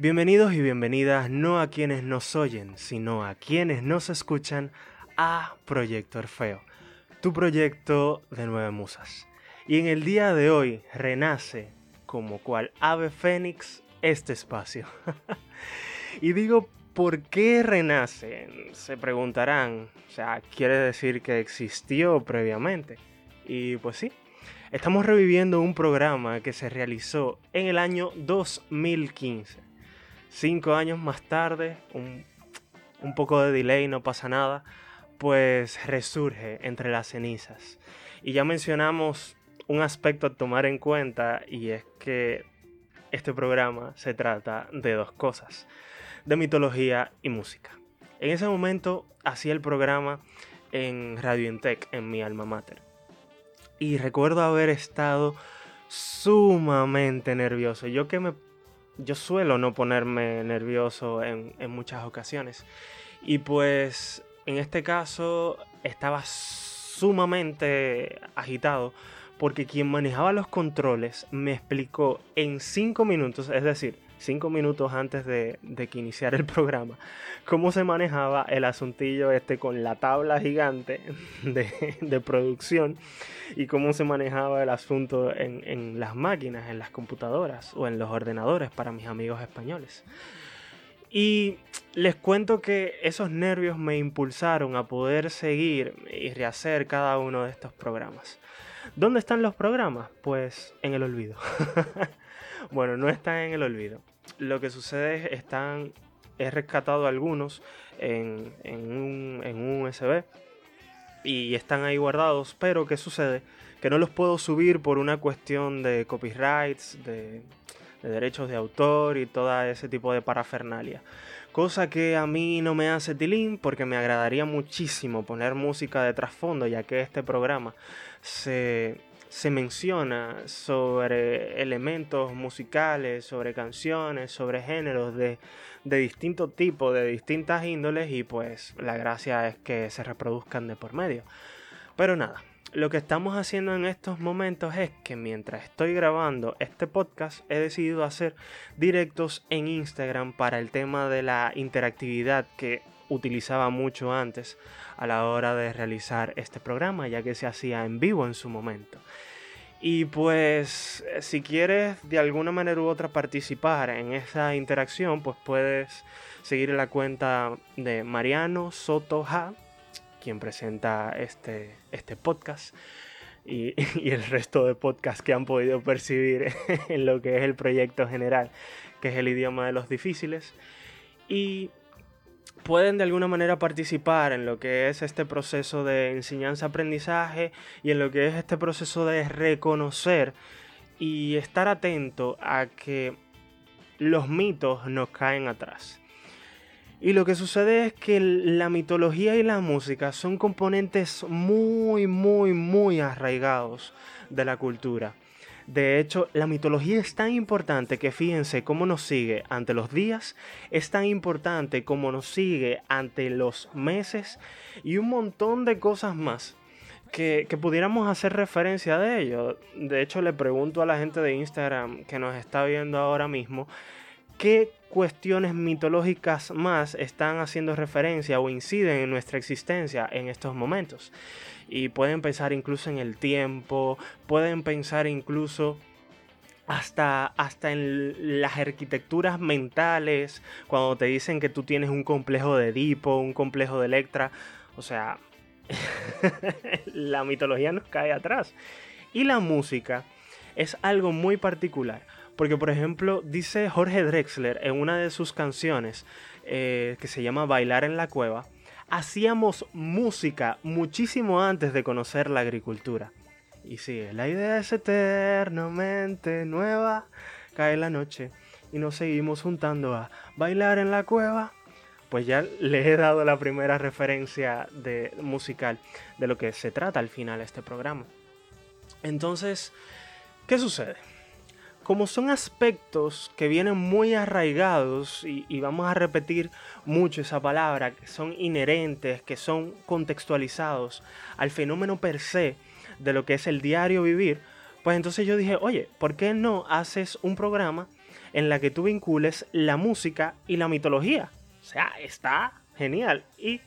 Bienvenidos y bienvenidas no a quienes nos oyen, sino a quienes nos escuchan a Proyecto Orfeo, tu proyecto de nueve musas. Y en el día de hoy renace, como cual ave fénix, este espacio. y digo, ¿por qué renace? Se preguntarán, o sea, quiere decir que existió previamente. Y pues sí, estamos reviviendo un programa que se realizó en el año 2015 cinco años más tarde, un, poco de delay, no pasa nada, pues resurge entre las cenizas. Y ya mencionamos un aspecto a tomar en cuenta y es que este programa se trata de dos cosas, de mitología y música. En ese momento hacía el programa en Radio Intec, en mi alma mater. Y recuerdo haber estado sumamente nervioso. Yo que me yo suelo no ponerme nervioso en, muchas ocasiones. Y pues en este caso estaba sumamente agitado porque quien manejaba los controles me explicó en cinco minutos, es decir, cinco minutos antes de, que iniciara el programa, cómo se manejaba el asuntillo este con la tabla gigante de, producción y cómo se manejaba el asunto en, en, las máquinas, en las computadoras o en los ordenadores para mis amigos españoles. Y les cuento que esos nervios me impulsaron a poder seguir y rehacer cada uno de estos programas. ¿Dónde están los programas? Pues en el olvido. bueno, no están en el olvido lo que sucede es están he rescatado algunos en, un, en, USB y están ahí guardados, pero ¿qué sucede? Que no los puedo subir por una cuestión de copyrights, de, de derechos de autor y todo ese tipo de parafernalia. Cosa que a mí no me hace tilín porque me agradaría muchísimo poner música de trasfondo ya que este programa se, se menciona sobre elementos musicales, sobre canciones, sobre géneros de, de distinto tipo, de distintas índoles y pues la gracia es que se reproduzcan de por medio. Pero nada, lo que estamos haciendo en estos momentos es que mientras estoy grabando este podcast he decidido hacer directos en Instagram para el tema de la interactividad que utilizaba mucho antes a la hora de realizar este programa, ya que se hacía en vivo en su momento. Y pues eh, si quieres de alguna manera u otra participar en esa interacción, pues puedes seguir la cuenta de Mariano Sotoja, quien presenta este, este podcast. Y, y, el resto de podcasts que han podido percibir en lo que es el proyecto general, que es el idioma de los difíciles. Y pueden de alguna manera participar en lo que es este proceso de enseñanza-aprendizaje y en lo que es este proceso de reconocer y estar atento a que los mitos nos caen atrás. Y lo que sucede es que la mitología y la música son componentes muy, muy, muy arraigados de la cultura. De hecho, la mitología es tan importante que fíjense cómo nos sigue ante los días, es tan importante como nos sigue ante los meses y un montón de cosas más que, pudiéramos hacer referencia de ello. De hecho, le pregunto a la gente de Instagram que nos está viendo ahora mismo, ¿qué cuestiones mitológicas más están haciendo referencia o inciden en nuestra existencia en estos momentos? y pueden pensar incluso en el tiempo, pueden pensar incluso hasta, hasta en las arquitecturas mentales, cuando te dicen que tú tienes un complejo de Edipo, un complejo de Electra, o sea, la mitología nos cae atrás. Y la música es algo muy particular, porque por ejemplo dice Jorge Drexler en una de sus canciones eh, que se llama Bailar en la cueva, hacíamos música muchísimo antes de conocer la agricultura. Y sí, la idea es eternamente nueva. Cae la noche y nos seguimos juntando a bailar en la cueva. Pues ya le he dado la primera referencia de, musical de lo que se trata al final este programa. Entonces, ¿qué sucede? como son aspectos que vienen muy arraigados, y, vamos a repetir mucho esa palabra, que son inherentes, que son contextualizados al fenómeno per se de lo que es el diario vivir, pues entonces yo dije, oye, ¿por qué no haces un programa en la que tú vincules la música y la mitología. O sea, está genial. Y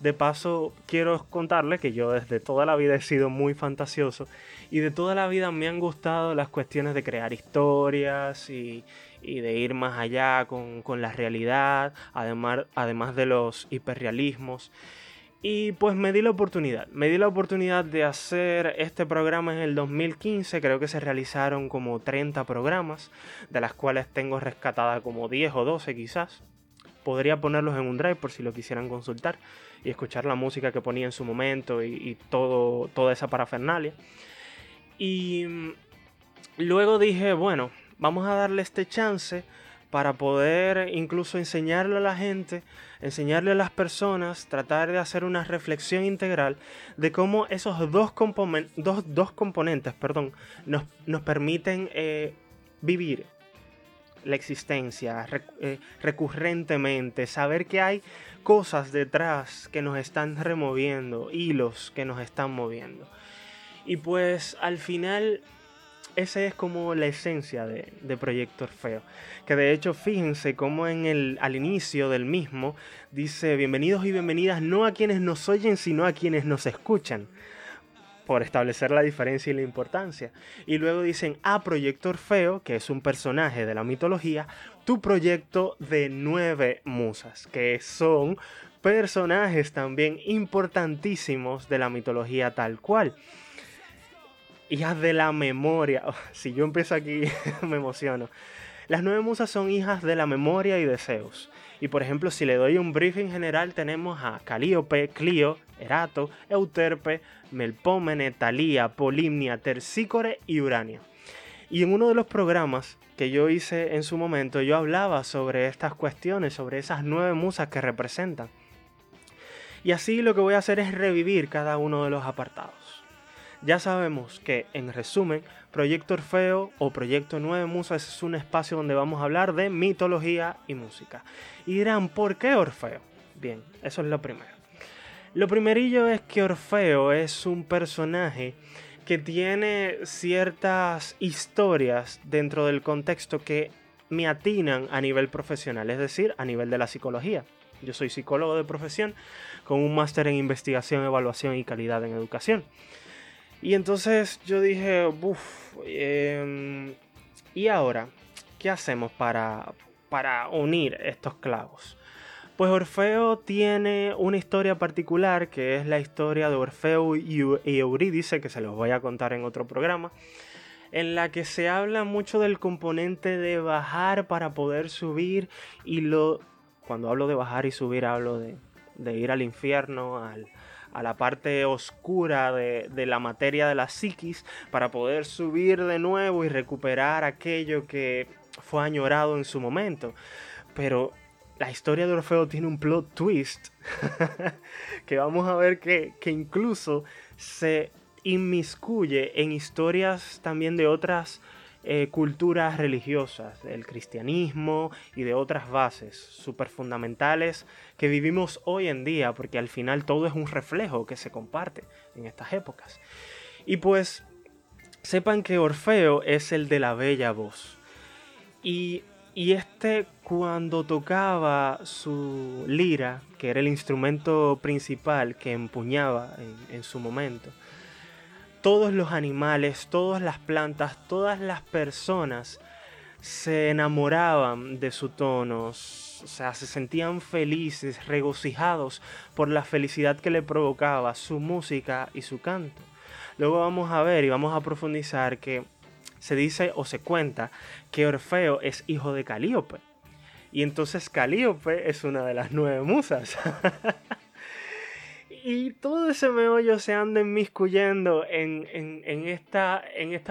de paso, quiero contarle que yo desde toda la vida he sido muy fantasioso y de toda la vida me han gustado las cuestiones de crear historias y, de ir más allá con, la realidad, además, además de los hiperrealismos. Y pues me di la oportunidad, me di la oportunidad de hacer este programa en el 2015, creo que se realizaron como 30 programas, de las cuales tengo rescatada como 10 o 12 quizás. Podría ponerlos en un drive por si lo quisieran consultar y escuchar la música que ponía en su momento y, todo, toda esa parafernalia. Y mm, luego dije, bueno, vamos a darle este chance para poder incluso enseñarle a la gente, enseñarle a las personas, tratar de hacer una reflexión integral de cómo esos dos, dos, componentes perdón, nos, nos permiten eh, vivir la existencia eh, recurrentemente, saber que hay cosas detrás que nos están removiendo, hilos que nos están moviendo. Y pues al final esa es como la esencia de, de, Proyecto Orfeo. Que de hecho, fíjense cómo en el, al inicio del mismo dice bienvenidos y bienvenidas no a quienes nos oyen, sino a quienes nos escuchan por establecer la diferencia y la importancia. Y luego dicen a ah, Proyecto Orfeo, que es un personaje de la mitología, tu proyecto de nueve musas, que son personajes también importantísimos de la mitología tal cual. Hijas de la memoria. si yo empiezo aquí, me emociono. Las nueve musas son hijas de la memoria y de Zeus. Y por ejemplo, si le doy un briefing general, tenemos a Calíope, Clio, Erato, Euterpe, Melpómene, Talía, Polimnia, Tercícore y Urania. Y en uno de los programas que yo hice en su momento, yo hablaba sobre estas cuestiones, sobre esas nueve musas que representan. Y así lo que voy a hacer es revivir cada uno de los apartados. Ya sabemos que, en resumen, Proyecto Orfeo o Proyecto Nueve Musas es un espacio donde vamos a hablar de mitología y música. Y dirán, ¿por qué Orfeo? Bien, eso es lo primero. Lo primerillo es que Orfeo es un personaje que tiene ciertas historias dentro del contexto que me atinan a nivel profesional, es decir, a nivel de la psicología. Yo soy psicólogo de profesión con un máster en investigación, evaluación y calidad en educación. Y entonces yo dije, uff, em, ¿y ahora qué hacemos para, para unir estos clavos? Pues Orfeo tiene una historia particular que es la historia de Orfeo y Eurídice, que se los voy a contar en otro programa, en la que se habla mucho del componente de bajar para poder subir y lo... Cuando hablo de bajar y subir hablo de, ir al infierno, a la parte oscura de, de, la materia de la psiquis para poder subir de nuevo y recuperar aquello que fue añorado en su momento. Pero la historia de Orfeo tiene un plot twist que vamos a ver que, incluso se inmiscuye en historias también de otras eh, culturas religiosas, del cristianismo y de otras bases súper fundamentales que vivimos hoy en día, porque al final todo es un reflejo que se comparte en estas épocas. Y pues sepan que Orfeo es el de la bella voz. Y y este cuando tocaba su lira, que era el instrumento principal que empuñaba en, su momento, todos los animales, todas las plantas, todas las personas se enamoraban de su tono, o sea, se sentían felices, regocijados por la felicidad que le provocaba su música y su canto. Luego vamos a ver y vamos a profundizar que se dice o se cuenta que Orfeo es hijo de Calíope. Y entonces Calíope es una de las nueve musas. y todo ese meollo se anda inmiscuyendo en, esta,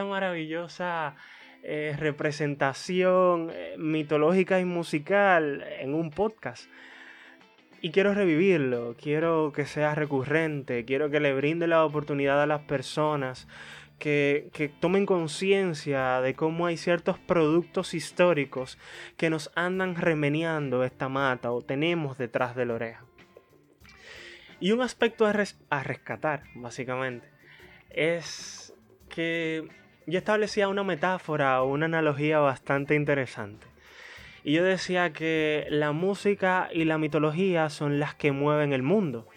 maravillosa eh, representación eh, mitológica y musical en un podcast. Y quiero revivirlo, quiero que sea recurrente, quiero que le brinde la oportunidad a las personas que, tomen conciencia de cómo hay ciertos productos históricos que nos andan remeneando esta mata o tenemos detrás de la oreja. Y un aspecto a, rescatar, básicamente, es que yo establecía una metáfora o una analogía bastante interesante. Y yo decía que la música y la mitología son las que mueven el mundo.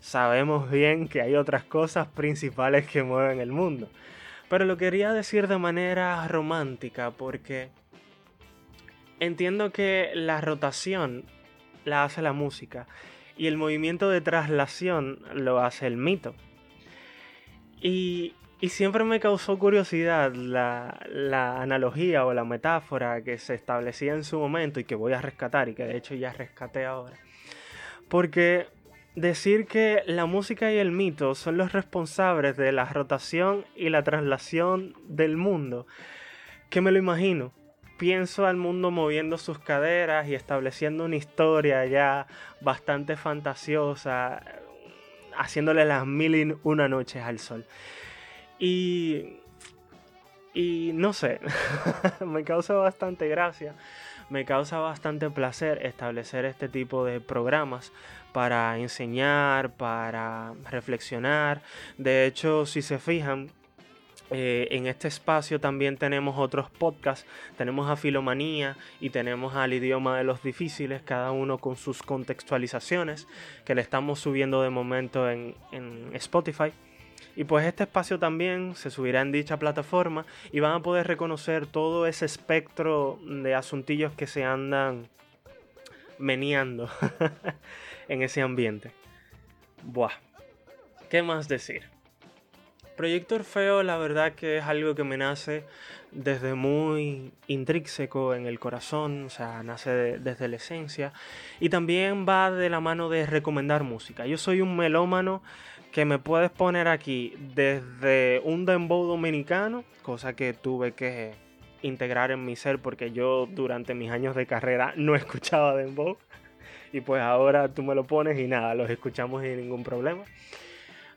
Sabemos bien que hay otras cosas principales que mueven el mundo. Pero lo quería decir de manera romántica porque entiendo que la rotación la hace la música y el movimiento de traslación lo hace el mito. Y, siempre me causó curiosidad la, la, analogía o la metáfora que se establecía en su momento y que voy a rescatar y que de hecho ya rescaté ahora. Porque decir que la música y el mito son los responsables de la rotación y la traslación del mundo, que me lo imagino. Pienso al mundo moviendo sus caderas y estableciendo una historia ya bastante fantasiosa, haciéndole las mil y una noches al sol. Y, y no sé, me causa bastante gracia, me causa bastante placer establecer este tipo de programas para enseñar, para reflexionar. De hecho, si se fijan, eh, en este espacio también tenemos otros podcasts, tenemos a Filomanía y tenemos al idioma de los difíciles, cada uno con sus contextualizaciones que le estamos subiendo de momento en, en Spotify. Y pues este espacio también se subirá en dicha plataforma y van a poder reconocer todo ese espectro de asuntillos que se andan meneando en ese ambiente. Buah, ¿qué más decir? Proyecto Orfeo la verdad que es algo que me nace desde muy intrínseco en el corazón, o sea, nace desde la esencia y también va de la mano de recomendar música. Yo soy un melómano que me puedes poner aquí desde un dembow dominicano, cosa que tuve que integrar en mi ser porque yo durante mis años de carrera no escuchaba dembow y pues ahora tú me lo pones y nada, los escuchamos sin ningún problema.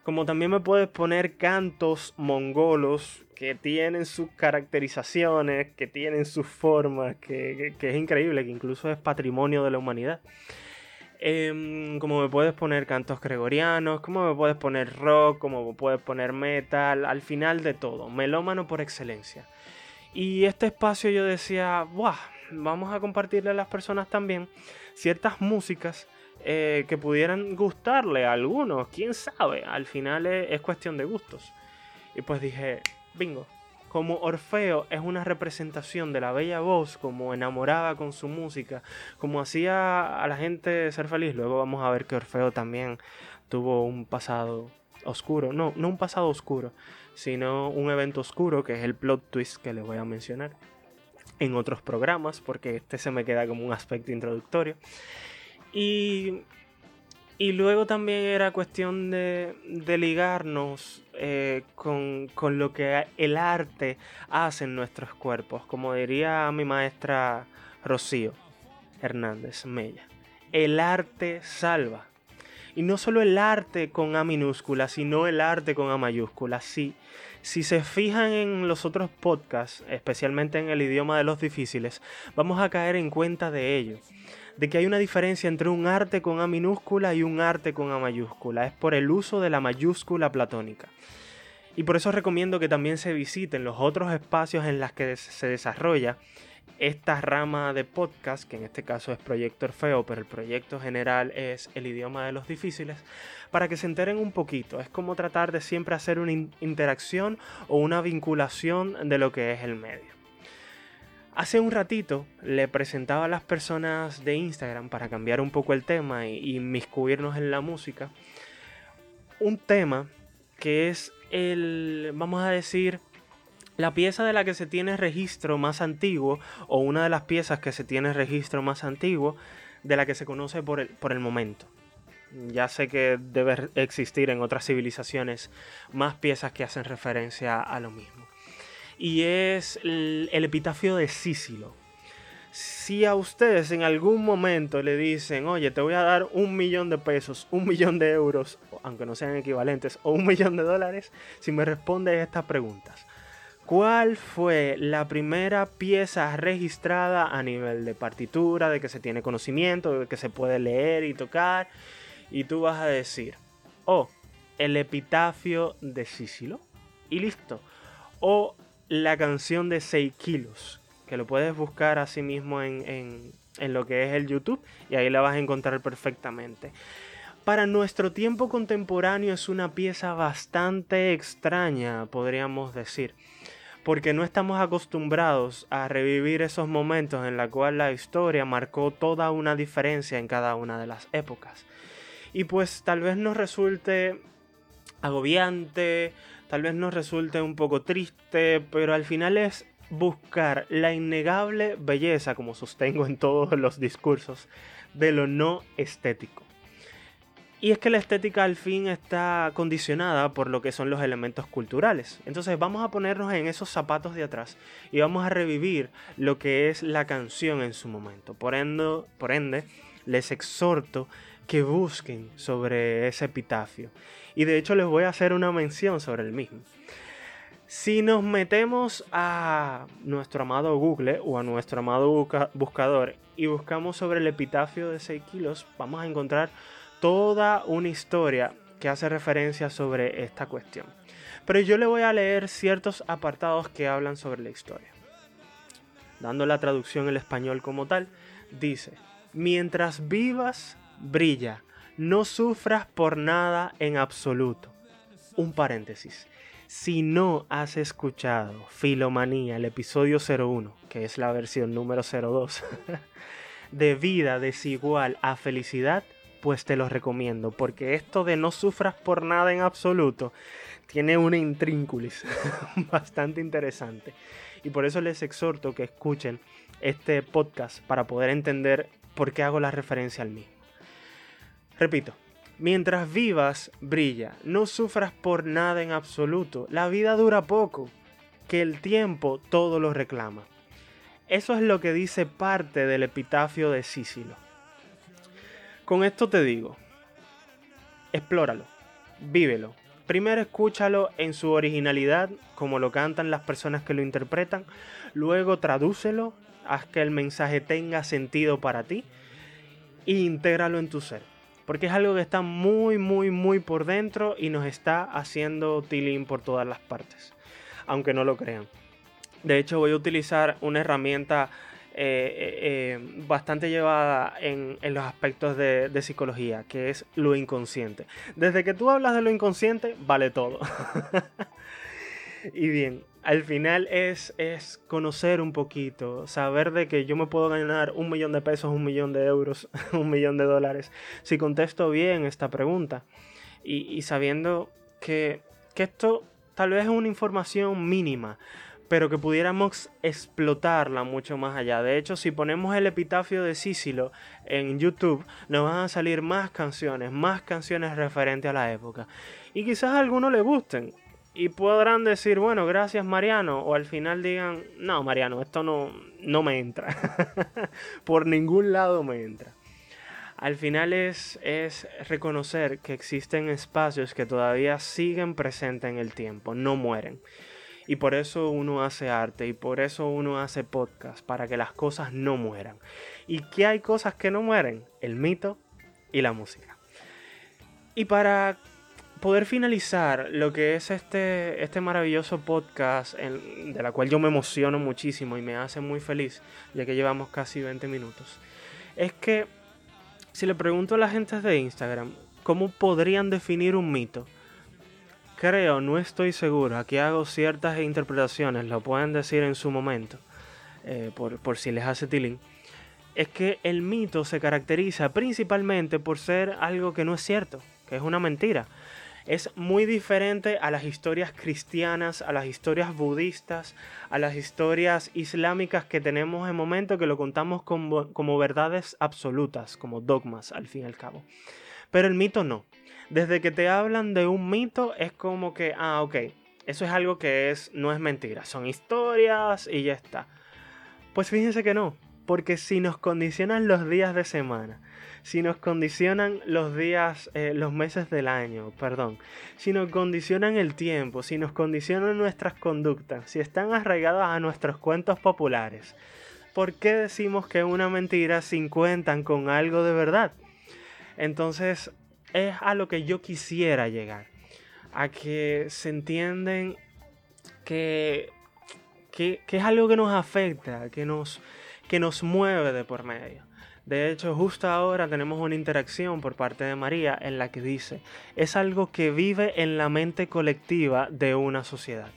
Como también me puedes poner cantos mongolos que tienen sus caracterizaciones, que tienen sus formas, que, es increíble, que incluso es patrimonio de la humanidad. Em, como me puedes poner cantos gregorianos, como me puedes poner rock, como me puedes poner metal, al final de todo, melómano por excelencia. Y este espacio yo decía, ¡buah! Vamos a compartirle a las personas también ciertas músicas eh, que pudieran gustarle a algunos, quién sabe, al final es, cuestión de gustos. Y pues dije, bingo, como Orfeo es una representación de la bella voz, como enamoraba con su música, como hacía a la gente ser feliz, luego vamos a ver que Orfeo también tuvo un pasado oscuro, no, no un pasado oscuro, sino un evento oscuro que es el plot twist que les voy a mencionar en otros programas, porque este se me queda como un aspecto introductorio. Y, y luego también era cuestión de, ligarnos eh, con, con, lo que el arte hace en nuestros cuerpos, como diría mi maestra Rocío Hernández Mella. El arte salva. Y no solo el arte con A minúscula, sino el arte con A mayúscula. Sí, si se fijan en los otros podcasts, especialmente en el idioma de los difíciles, vamos a caer en cuenta de ello. De que hay una diferencia entre un arte con A minúscula y un arte con A mayúscula. Es por el uso de la mayúscula platónica. Y por eso recomiendo que también se visiten los otros espacios en los que se desarrolla esta rama de podcast, que en este caso es Proyecto Orfeo, pero el proyecto general es el idioma de los difíciles, para que se enteren un poquito. Es como tratar de siempre hacer una interacción o una vinculación de lo que es el medio. Hace un ratito le presentaba a las personas de Instagram para cambiar un poco el tema y, inmiscuirnos en la música. Un tema que es el, vamos a decir, la pieza de la que se tiene registro más antiguo, o una de las piezas que se tiene registro más antiguo, de la que se conoce por el, por el momento. Ya sé que debe existir en otras civilizaciones más piezas que hacen referencia a lo mismo. Y es el, epitafio de Sísilo. Si a ustedes en algún momento le dicen, oye, te voy a dar un millón de pesos, un millón de euros, aunque no sean equivalentes, o un millón de dólares, si me responde estas preguntas. ¿Cuál fue la primera pieza registrada a nivel de partitura, de que se tiene conocimiento, de que se puede leer y tocar? Y tú vas a decir, oh, el epitafio de Sísilo. Y listo. O La canción de 6 kilos, que lo puedes buscar así mismo en, en, lo que es el YouTube y ahí la vas a encontrar perfectamente. Para nuestro tiempo contemporáneo es una pieza bastante extraña, podríamos decir porque no estamos acostumbrados a revivir esos momentos en los cuales la historia marcó toda una diferencia en cada una de las épocas. Y pues tal vez nos resulte agobiante, tal vez nos resulte un poco triste, pero al final es buscar la innegable belleza, como sostengo en todos los discursos, de lo no estético. Y es que la estética al fin está condicionada por lo que son los elementos culturales. Entonces vamos a ponernos en esos zapatos de atrás y vamos a revivir lo que es la canción en su momento. Por ende, por ende les exhorto que busquen sobre ese epitafio. Y de hecho les voy a hacer una mención sobre el mismo. Si nos metemos a nuestro amado Google o a nuestro amado buscador y buscamos sobre el epitafio de 6 kilos, vamos a encontrar toda una historia que hace referencia sobre esta cuestión. Pero yo le voy a leer ciertos apartados que hablan sobre la historia. Dando la traducción en español como tal, dice, mientras vivas, brilla, no sufras por nada en absoluto. Un paréntesis. Si no has escuchado Filomanía, el episodio 01, que es la versión número 02, de vida desigual a felicidad, pues te lo recomiendo, porque esto de no sufras por nada en absoluto tiene una intrínculis bastante interesante. Y por eso les exhorto que escuchen este podcast para poder entender por qué hago la referencia al mismo. Repito, mientras vivas, brilla, no sufras por nada en absoluto, la vida dura poco, que el tiempo todo lo reclama. Eso es lo que dice parte del epitafio de Sísilo. Con esto te digo, explóralo, vívelo. Primero escúchalo en su originalidad, como lo cantan las personas que lo interpretan. Luego tradúcelo, haz que el mensaje tenga sentido para ti e intégralo en tu ser. Porque es algo que está muy, muy, muy por dentro y nos está haciendo tilín por todas las partes. Aunque no lo crean. De hecho, voy a utilizar una herramienta eh, eh, eh, bastante llevada en, los aspectos de, psicología, que es lo inconsciente. Desde que tú hablas de lo inconsciente, vale todo. y bien, al final es, es conocer un poquito, saber de que yo me puedo ganar un millón de pesos, un millón de euros, un millón de dólares, si contesto bien esta pregunta. Y, sabiendo que, que esto tal vez es una información mínima, pero que pudiéramos explotarla mucho más allá. De hecho, si ponemos el epitafio de Sísilo en YouTube, nos van a salir más canciones, más canciones referentes a la época. Y quizás a algunos le gusten. Y podrán decir, bueno, gracias Mariano. O al final digan, no, Mariano, esto no, no me entra. Por ningún lado me entra. Al final es, es reconocer que existen espacios que todavía siguen presentes en el tiempo, no mueren. Y por eso uno hace arte y por eso uno hace podcast, para que las cosas no mueran. ¿Y qué hay cosas que no mueren? El mito y la música. Y para poder finalizar lo que es este, este maravilloso podcast, de la cual yo me emociono muchísimo y me hace muy feliz, ya que llevamos casi 20 minutos, es que si le pregunto a la gente de Instagram, ¿cómo podrían definir un mito? creo, no estoy seguro, aquí hago ciertas interpretaciones, lo pueden decir en su momento, eh, por, si les hace tilín, es que el mito se caracteriza principalmente por ser algo que no es cierto, que es una mentira. Es muy diferente a las historias cristianas, a las historias budistas, a las historias islámicas que tenemos en momento que lo contamos como, como verdades absolutas, como dogmas al fin y al cabo. Pero el mito no desde que te hablan de un mito es como que, ah, ok, eso es algo que es, no es mentira, son historias y ya está. Pues fíjense que no, porque si nos condicionan los días de semana, si nos condicionan los días, eh, los meses del año, perdón, si nos condicionan el tiempo, si nos condicionan nuestras conductas, si están arraigadas a nuestros cuentos populares, ¿por qué decimos que una mentira sin cuentan con algo de verdad? Entonces, es a lo que yo quisiera llegar. A que se entienden que, que es algo que nos afecta, que nos, que nos mueve de por medio. De hecho, justo ahora tenemos una interacción por parte de María en la que dice, es algo que vive en la mente colectiva de una sociedad.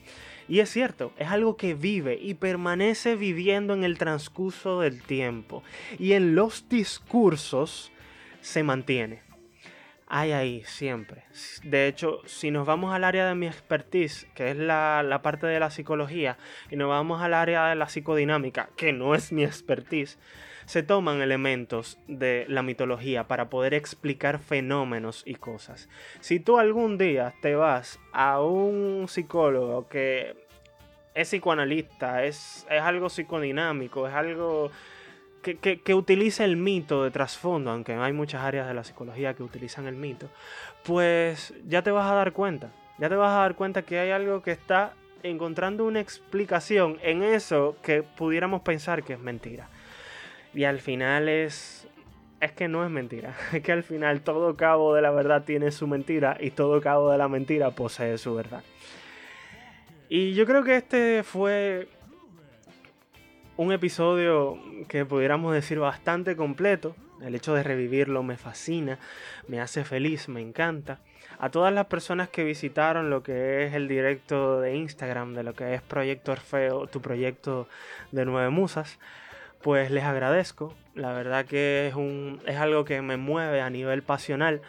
Y es cierto, es algo que vive y permanece viviendo en el transcurso del tiempo. Y en los discursos se mantiene. Hay ahí, siempre. De hecho, si nos vamos al área de mi expertise, que es la, la, parte de la psicología, y nos vamos al área de la psicodinámica, que no es mi expertise, se toman elementos de la mitología para poder explicar fenómenos y cosas. Si tú algún día te vas a un psicólogo que es psicoanalista, es, es algo psicodinámico, es algo que, que, utiliza el mito de trasfondo, aunque hay muchas áreas de la psicología que utilizan el mito, pues ya te vas a dar cuenta, ya te vas a dar cuenta que hay algo que está encontrando una explicación en eso que pudiéramos pensar que es mentira. Y al final es... Es que no es mentira. Es que al final todo cabo de la verdad tiene su mentira y todo cabo de la mentira posee su verdad. Y yo creo que este fue un episodio que pudiéramos decir bastante completo. El hecho de revivirlo me fascina, me hace feliz, me encanta. A todas las personas que visitaron lo que es el directo de Instagram, de lo que es Proyecto Orfeo, tu proyecto de Nueve Musas, pues les agradezco. La verdad que es, un, es algo que me mueve a nivel pasional.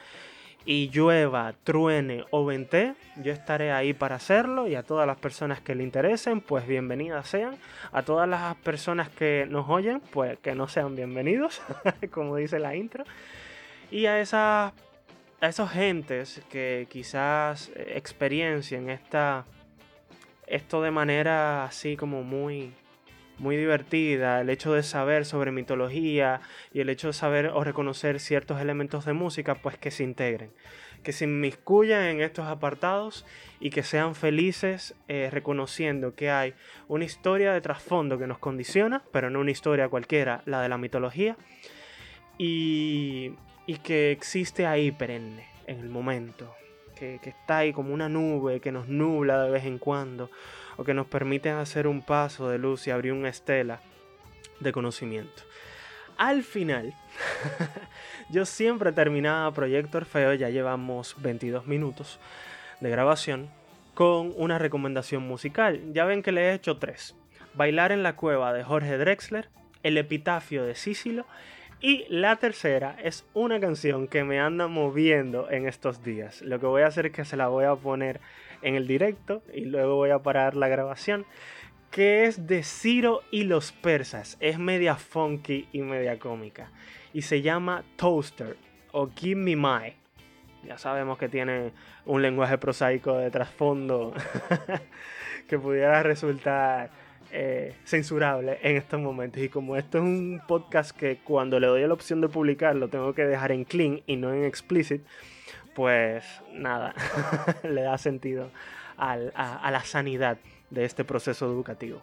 Y llueva, truene o vente, yo estaré ahí para hacerlo y a todas las personas que le interesen, pues bienvenidas sean. A todas las personas que nos oyen, pues que no sean bienvenidos, como dice la intro. Y a esas a esos gentes que quizás experiencien esta esto de manera así como muy muy divertida, el hecho de saber sobre mitología y el hecho de saber o reconocer ciertos elementos de música, pues que se integren, que se inmiscuyan en estos apartados y que sean felices eh, reconociendo que hay una historia de trasfondo que nos condiciona, pero no una historia cualquiera, la de la mitología, y, y que existe ahí perenne, en el momento, que, que está ahí como una nube que nos nubla de vez en cuando o que nos permiten hacer un paso de luz y abrir una estela de conocimiento. Al final, yo siempre terminaba Proyecto Orfeo, ya llevamos 22 minutos de grabación, con una recomendación musical. Ya ven que le he hecho tres. Bailar en la cueva de Jorge Drexler, El epitafio de Sísilo y la tercera es una canción que me anda moviendo en estos días. Lo que voy a hacer es que se la voy a poner en el directo y luego voy a parar la grabación. Que es de Ciro y los persas. Es media funky y media cómica. Y se llama Toaster o Give Me My. Ya sabemos que tiene un lenguaje prosaico de trasfondo que pudiera resultar eh, censurable en estos momentos. Y como esto es un podcast que cuando le doy la opción de publicar lo tengo que dejar en clean y no en explicit, pues nada, le da sentido a, a la sanidad de este proceso educativo.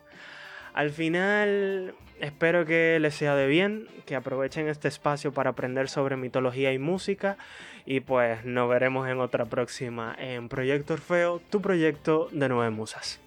Al final, espero que les sea de bien, que aprovechen este espacio para aprender sobre mitología y música. Y pues nos veremos en otra próxima en Proyecto Orfeo, tu proyecto de Nueve Musas.